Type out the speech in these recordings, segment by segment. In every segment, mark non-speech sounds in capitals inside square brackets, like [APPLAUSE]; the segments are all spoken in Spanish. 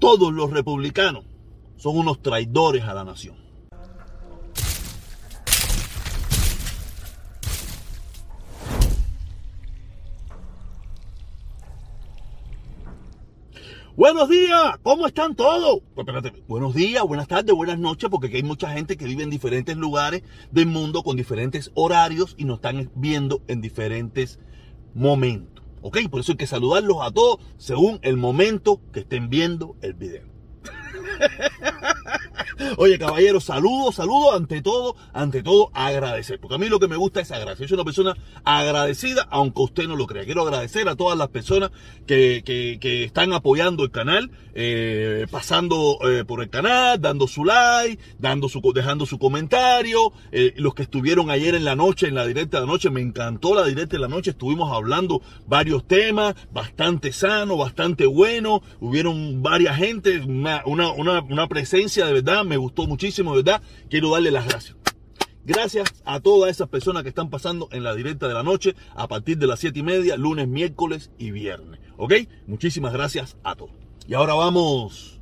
todos los republicanos son unos traidores a la nación. Buenos días, ¿cómo están todos? Pues espérate, buenos días, buenas tardes, buenas noches, porque aquí hay mucha gente que vive en diferentes lugares del mundo con diferentes horarios y nos están viendo en diferentes momentos. ¿Ok? Por eso hay que saludarlos a todos según el momento que estén viendo el video. Oye, caballero, saludo, saludo, ante todo, ante todo, agradecer. Porque a mí lo que me gusta es agradecer. Yo soy una persona agradecida, aunque usted no lo crea. Quiero agradecer a todas las personas que, que, están apoyando el canal, eh, pasando eh, por el canal, dando su like, dando su, dejando su comentario. Eh, los que estuvieron ayer en la noche, en la directa de la noche, me encantó la directa de la noche. Estuvimos hablando varios temas, bastante sano, bastante bueno. Hubieron varias gente, una, una, una, una presencia de verdad me gustó muchísimo, ¿verdad? Quiero darle las gracias. Gracias a todas esas personas que están pasando en la directa de la noche a partir de las 7 y media, lunes, miércoles y viernes. ¿Ok? Muchísimas gracias a todos. Y ahora vamos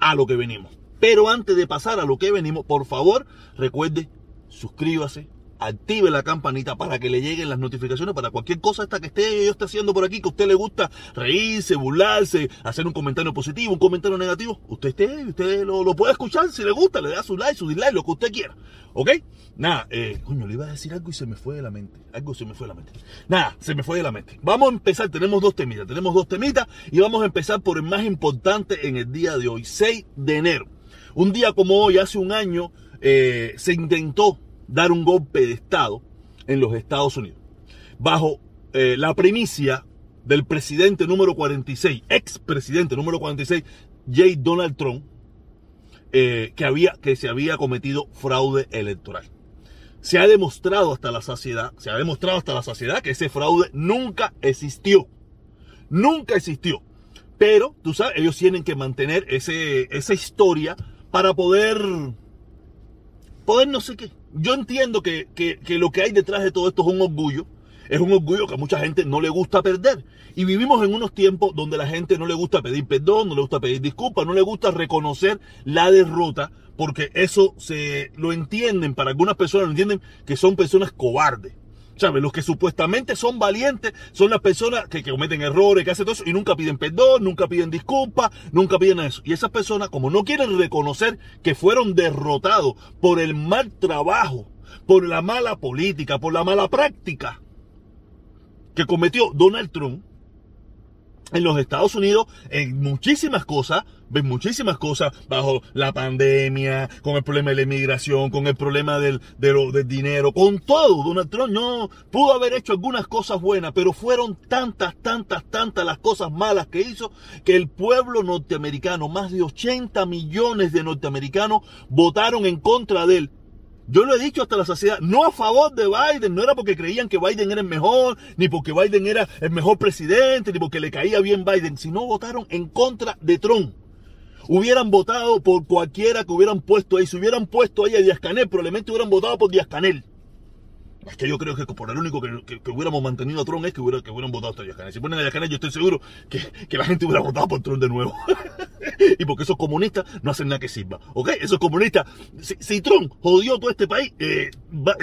a lo que venimos. Pero antes de pasar a lo que venimos, por favor, recuerde, suscríbase, active la campanita para que le lleguen las notificaciones para cualquier cosa esta que esté yo esté haciendo por aquí, que a usted le gusta reírse, burlarse, hacer un comentario positivo, un comentario negativo, usted esté, usted lo, puede escuchar si le gusta, le da su like, su dislike, lo que usted quiera. ¿Ok? Nada, eh, coño, le iba a decir algo y se me fue de la mente. Algo se me fue de la mente. Nada, se me fue de la mente. Vamos a empezar, tenemos dos temitas, tenemos dos temitas y vamos a empezar por el más importante en el día de hoy, 6 de enero. Un día como hoy, hace un año, eh, se intentó dar un golpe de Estado en los Estados Unidos, bajo eh, la primicia del presidente número 46, ex presidente número 46, J. Donald Trump, eh, que, había, que se había cometido fraude electoral. Se ha demostrado hasta la saciedad, se ha demostrado hasta la saciedad que ese fraude nunca existió. Nunca existió. Pero, tú sabes, ellos tienen que mantener ese, esa historia para poder, poder no sé qué, yo entiendo que, lo que hay detrás de todo esto es un orgullo. Es un orgullo que a mucha gente no le gusta perder. Y vivimos en unos tiempos donde la gente no le gusta pedir perdón, no le gusta pedir disculpas, no le gusta reconocer la derrota, porque eso se lo entienden, para algunas personas lo entienden que son personas cobardes. ¿Sabes? Los que supuestamente son valientes son las personas que, cometen errores, que hacen todo eso y nunca piden perdón, nunca piden disculpas, nunca piden eso. Y esas personas, como no quieren reconocer que fueron derrotados por el mal trabajo, por la mala política, por la mala práctica que cometió Donald Trump, en los Estados Unidos en muchísimas cosas, muchísimas cosas bajo la pandemia, con el problema de la inmigración, con el problema del, del dinero, con todo. Donald Trump no pudo haber hecho algunas cosas buenas, pero fueron tantas, tantas, tantas las cosas malas que hizo que el pueblo norteamericano, más de 80 millones de norteamericanos, votaron en contra de él yo lo he dicho hasta la saciedad, no a favor de Biden, no era porque creían que Biden era el mejor, ni porque Biden era el mejor presidente, ni porque le caía bien Biden, sino votaron en contra de Trump. Hubieran votado por cualquiera que hubieran puesto ahí. Si hubieran puesto ahí a Díaz Canel, probablemente hubieran votado por Díaz Canel. Es que yo creo que por el único que, hubiéramos mantenido a Trump es que, hubiera, que hubieran votado a Díaz Si ponen a Díaz yo estoy seguro que, que la gente hubiera votado por Trump de nuevo. [LAUGHS] [LAUGHS] y porque esos comunistas no hacen nada que sirva. ¿Ok? Esos comunistas, si, Trump jodió todo este país, eh,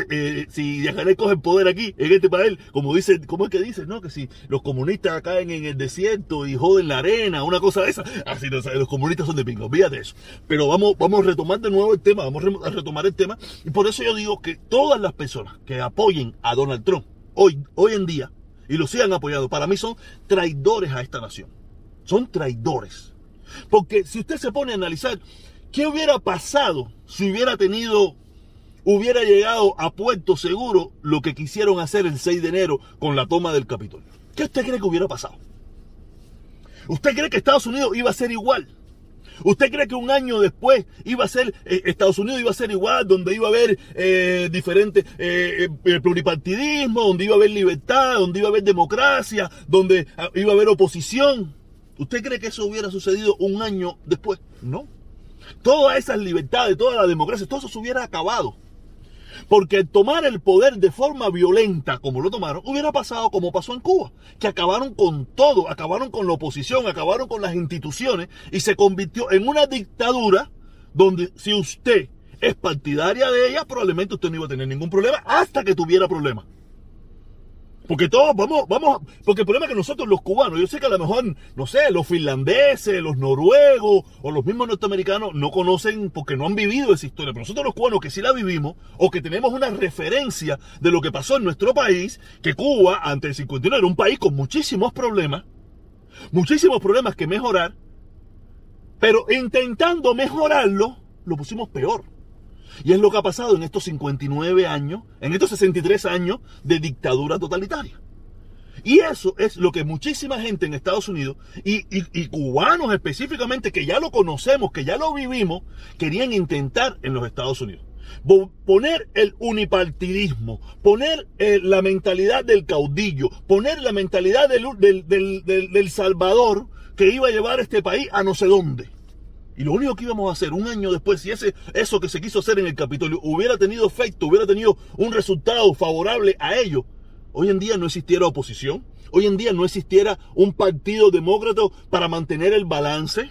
eh, si Díaz coge el poder aquí, en este país, como dice, ¿cómo es que dice? No, que si los comunistas caen en el desierto y joden la arena, una cosa de esa, así no, los comunistas son de pingo, olvídate eso. Pero vamos, vamos a retomar de nuevo el tema, vamos a retomar el tema. Y por eso yo digo que todas las personas que apoyen a Donald Trump hoy, hoy en día y lo sigan apoyando, para mí son traidores a esta nación. Son traidores. Porque si usted se pone a analizar qué hubiera pasado si hubiera tenido, hubiera llegado a puerto seguro lo que quisieron hacer el 6 de enero con la toma del Capitolio. ¿Qué usted cree que hubiera pasado? ¿Usted cree que Estados Unidos iba a ser igual? ¿Usted cree que un año después iba a ser, eh, Estados Unidos iba a ser igual, donde iba a haber eh, diferentes eh, pluripartidismo, donde iba a haber libertad, donde iba a haber democracia, donde ah, iba a haber oposición? ¿Usted cree que eso hubiera sucedido un año después? No. Todas esas libertades, toda la democracia, todo eso se hubiera acabado. Porque tomar el poder de forma violenta, como lo tomaron, hubiera pasado como pasó en Cuba, que acabaron con todo, acabaron con la oposición, acabaron con las instituciones y se convirtió en una dictadura donde si usted es partidaria de ella, probablemente usted no iba a tener ningún problema hasta que tuviera problemas. Porque todos vamos, vamos, porque el problema es que nosotros los cubanos, yo sé que a lo mejor, no sé, los finlandeses, los noruegos o los mismos norteamericanos no conocen porque no han vivido esa historia. Pero nosotros los cubanos que sí la vivimos o que tenemos una referencia de lo que pasó en nuestro país, que Cuba ante el 51 era un país con muchísimos problemas, muchísimos problemas que mejorar, pero intentando mejorarlo, lo pusimos peor. Y es lo que ha pasado en estos 59 años, en estos 63 años de dictadura totalitaria. Y eso es lo que muchísima gente en Estados Unidos y, cubanos específicamente que ya lo conocemos, que ya lo vivimos, querían intentar en los Estados Unidos. Poner el unipartidismo, poner eh, la mentalidad del caudillo, poner la mentalidad del, del Salvador que iba a llevar este país a no sé dónde. Y lo único que íbamos a hacer un año después, si ese, eso que se quiso hacer en el Capitolio hubiera tenido efecto, hubiera tenido un resultado favorable a ello, hoy en día no existiera oposición, hoy en día no existiera un partido demócrata para mantener el balance.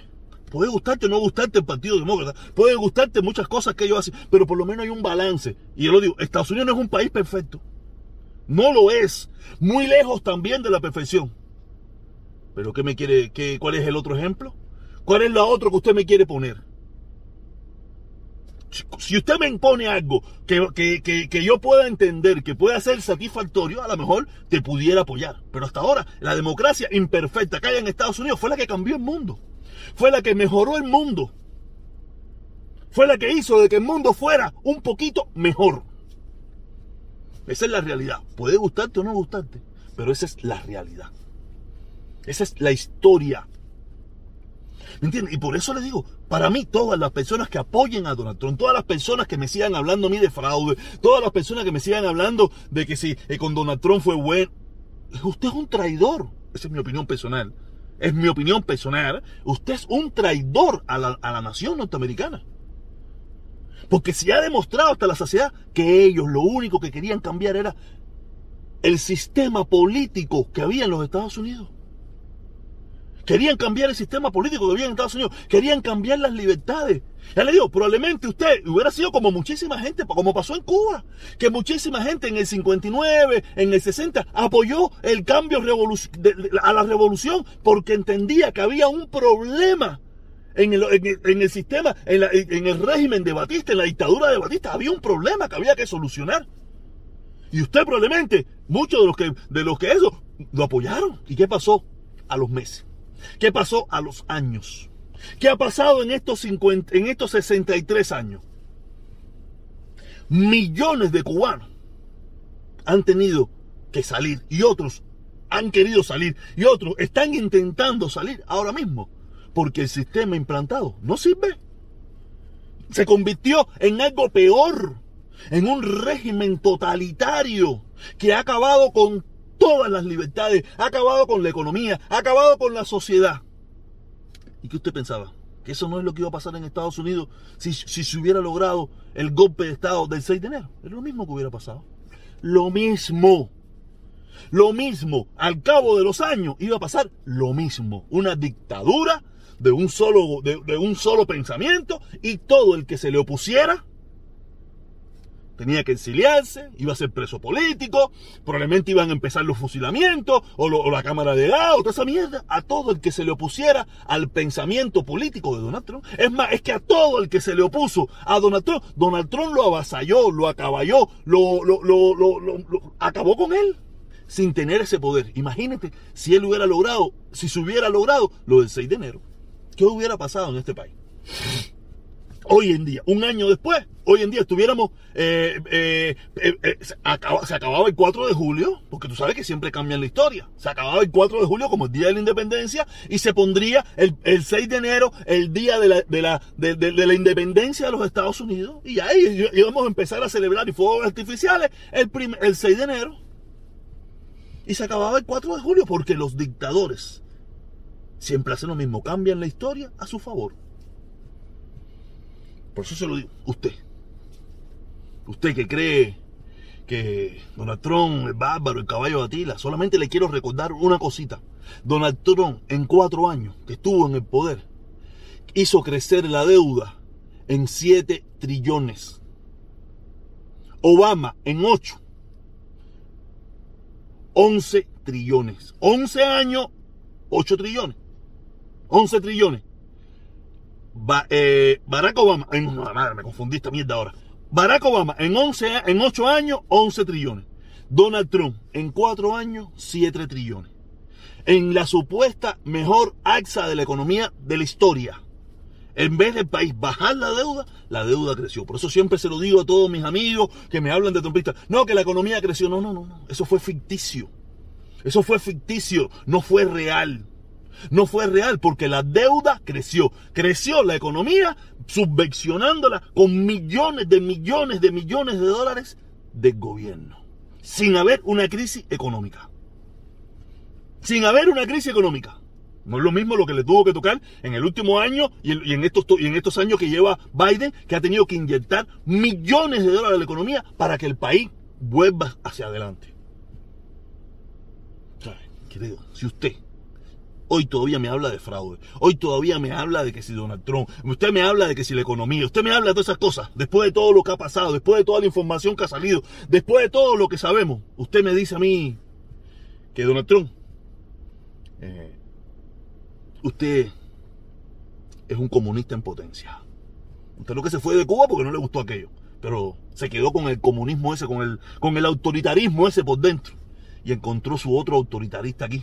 Puede gustarte o no gustarte el Partido Demócrata, puede gustarte muchas cosas que ellos hacen, pero por lo menos hay un balance. Y yo lo digo, Estados Unidos no es un país perfecto. No lo es. Muy lejos también de la perfección. Pero ¿qué me quiere? Qué, ¿Cuál es el otro ejemplo? ¿Cuál es la otra que usted me quiere poner? Si usted me impone algo que, yo pueda entender, que pueda ser satisfactorio, a lo mejor te pudiera apoyar. Pero hasta ahora, la democracia imperfecta que hay en Estados Unidos fue la que cambió el mundo. Fue la que mejoró el mundo. Fue la que hizo de que el mundo fuera un poquito mejor. Esa es la realidad. Puede gustarte o no gustarte, pero esa es la realidad. Esa es la historia. ¿Me entiendes? Y por eso le digo, para mí, todas las personas que apoyen a Donald Trump, todas las personas que me sigan hablando a mí de fraude, todas las personas que me sigan hablando de que si eh, con Donald Trump fue bueno, usted es un traidor. Esa es mi opinión personal. Es mi opinión personal. Usted es un traidor a la, a la nación norteamericana. Porque se ha demostrado hasta la saciedad que ellos lo único que querían cambiar era el sistema político que había en los Estados Unidos. Querían cambiar el sistema político que había en Estados Unidos. Querían cambiar las libertades. Ya le digo, probablemente usted hubiera sido como muchísima gente, como pasó en Cuba, que muchísima gente en el 59, en el 60, apoyó el cambio a la revolución porque entendía que había un problema en el, sistema, en, en, el régimen de Batista, en la dictadura de Batista, había un problema que había que solucionar. Y usted probablemente, muchos de los que, de los que eso, lo apoyaron. ¿Y qué pasó? A los meses. ¿Qué pasó a los años? ¿Qué ha pasado en estos, 50, en estos 63 años? Millones de cubanos han tenido que salir y otros han querido salir y otros están intentando salir ahora mismo porque el sistema implantado no sirve. Se convirtió en algo peor, en un régimen totalitario que ha acabado con todas las libertades, ha acabado con la economía, ha acabado con la sociedad. ¿Y qué usted pensaba? Que eso no es lo que iba a pasar en Estados Unidos si, se hubiera logrado el golpe de Estado del 6 de enero. Es lo mismo que hubiera pasado. Lo mismo. Lo mismo. Al cabo de los años iba a pasar lo mismo. Una dictadura de un solo, de un solo pensamiento y todo el que se le opusiera tenía que exiliarse, iba a ser preso político, probablemente iban a empezar los fusilamientos o, la Cámara de Gas, o toda esa mierda, a todo el que se le opusiera al pensamiento político de Donald Trump. Es más, es que a todo el que se le opuso a Donald Trump, Donald Trump lo avasalló, lo acaballó, lo, lo, acabó con él sin tener ese poder. Imagínate si él hubiera logrado, si se hubiera logrado lo del 6 de enero. ¿Qué hubiera pasado en este país? Hoy en día, un año después, hoy en día estuviéramos, eh, eh, eh, se, acababa el 4 de julio, porque tú sabes que siempre cambian la historia, se acababa el 4 de julio como el Día de la Independencia y se pondría el, 6 de enero, el día de la, de, la, de, la independencia de los Estados Unidos, y ahí íbamos a empezar a celebrar y fuegos artificiales el, el 6 de enero. Y se acababa el 4 de julio porque los dictadores siempre hacen lo mismo, cambian la historia a su favor. Por eso se lo digo, usted. Usted que cree que Donald Trump es bárbaro, el caballo de Atila, solamente le quiero recordar una cosita. Donald Trump en cuatro años que estuvo en el poder hizo crecer la deuda en 7 trillones. Obama en 8. 11 trillones. 11 años, 8 trillones. 11 trillones. Eh, Barack Obama, en, madre, me confundí esta mierda ahora. Barack Obama en, 11, en 8 años, 11 trillones. Donald Trump en 4 años, 7 trillones. En la supuesta mejor AXA de la economía de la historia. En vez del país bajar la deuda, la deuda creció. Por eso siempre se lo digo a todos mis amigos que me hablan de trompistas. No, que la economía creció. No, no, no, no. Eso fue ficticio. Eso fue ficticio, no fue real. No fue real porque la deuda creció. Creció la economía subvencionándola con millones de millones de millones de dólares del gobierno. Sin haber una crisis económica. Sin haber una crisis económica. No es lo mismo lo que le tuvo que tocar en el último año y en, estos, y en estos años que lleva Biden, que ha tenido que inyectar millones de dólares a la economía para que el país vuelva hacia adelante. Querido, si usted hoy todavía me habla de fraude, hoy todavía me habla de que si Donald Trump, usted me habla de que si la economía, usted me habla de todas esas cosas, después de todo lo que ha pasado, después de toda la información que ha salido, después de todo lo que sabemos, usted me dice a mí que Donald Trump, eh, usted es un comunista en potencia. Usted lo que se fue de Cuba porque no le gustó aquello, pero se quedó con el comunismo ese, con el, con el autoritarismo ese por dentro y encontró su otro autoritarista aquí,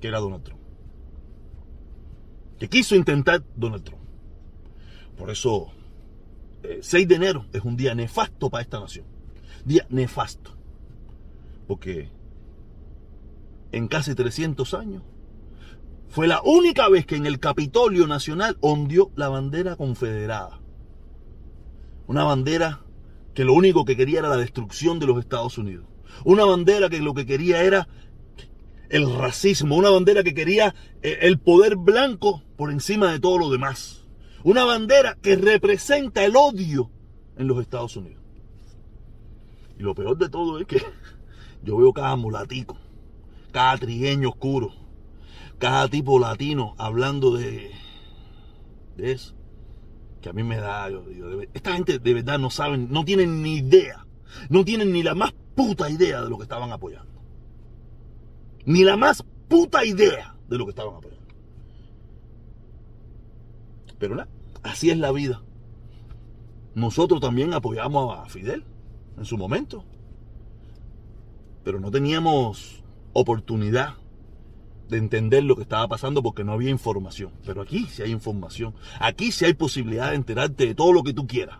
que era Donald Trump. Que quiso intentar Donald Trump. Por eso, 6 eh, de enero es un día nefasto para esta nación. Día nefasto. Porque en casi 300 años fue la única vez que en el Capitolio Nacional ondió la bandera confederada. Una bandera que lo único que quería era la destrucción de los Estados Unidos. Una bandera que lo que quería era el racismo, una bandera que quería eh, el poder blanco por encima de todo lo demás. Una bandera que representa el odio en los Estados Unidos. Y lo peor de todo es que [LAUGHS] yo veo cada mulatico, cada trigueño oscuro, cada tipo latino hablando de, de eso. Que a mí me da. esta gente de verdad no saben, no tienen ni idea, no tienen ni la más puta idea de lo que estaban apoyando. Ni la más puta idea de lo que estaban apoyando. Pero así es la vida. Nosotros también apoyamos a Fidel en su momento. Pero no teníamos oportunidad de entender lo que estaba pasando porque no había información. Pero aquí sí hay información. Aquí sí hay posibilidad de enterarte de todo lo que tú quieras.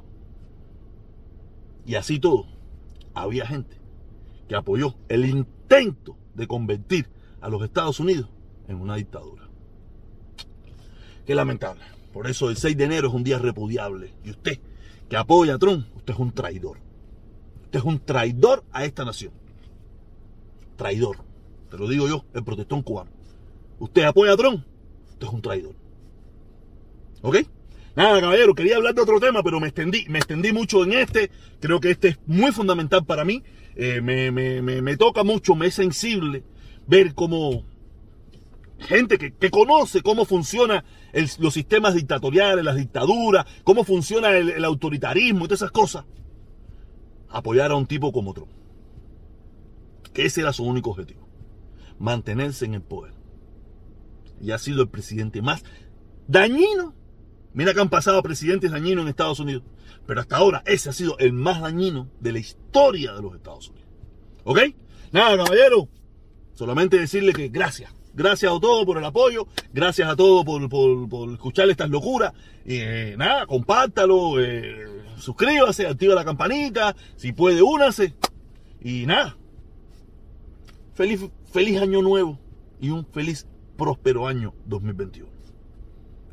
Y así todo, había gente que apoyó el intento de convertir a los Estados Unidos en una dictadura. Qué lamentable. Por eso el 6 de enero es un día repudiable. Y usted que apoya a Trump, usted es un traidor. Usted es un traidor a esta nación. Traidor. Te lo digo yo, el protestón cubano. Usted apoya a Trump, usted es un traidor. ¿Ok? Nada, caballero, quería hablar de otro tema, pero me extendí, me extendí mucho en este. Creo que este es muy fundamental para mí. Eh, me, toca mucho, me es sensible ver cómo gente que, conoce cómo funcionan los sistemas dictatoriales, las dictaduras, cómo funciona el, autoritarismo y todas esas cosas, apoyar a un tipo como otro. Que ese era su único objetivo. Mantenerse en el poder. Y ha sido el presidente más dañino Mira que han pasado presidentes dañinos en Estados Unidos. Pero hasta ahora ese ha sido el más dañino de la historia de los Estados Unidos. ¿Ok? Nada, caballero. Solamente decirle que gracias. Gracias a todos por el apoyo. Gracias a todos por, escuchar estas locuras. Y eh, nada, compártalo. Eh, suscríbase, activa la campanita. Si puede, únase. Y nada. Feliz, feliz año nuevo. Y un feliz, próspero año 2021.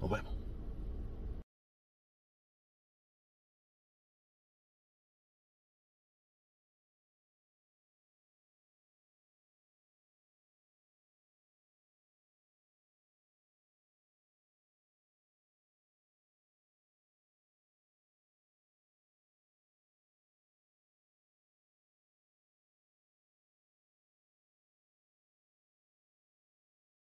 Nos vemos.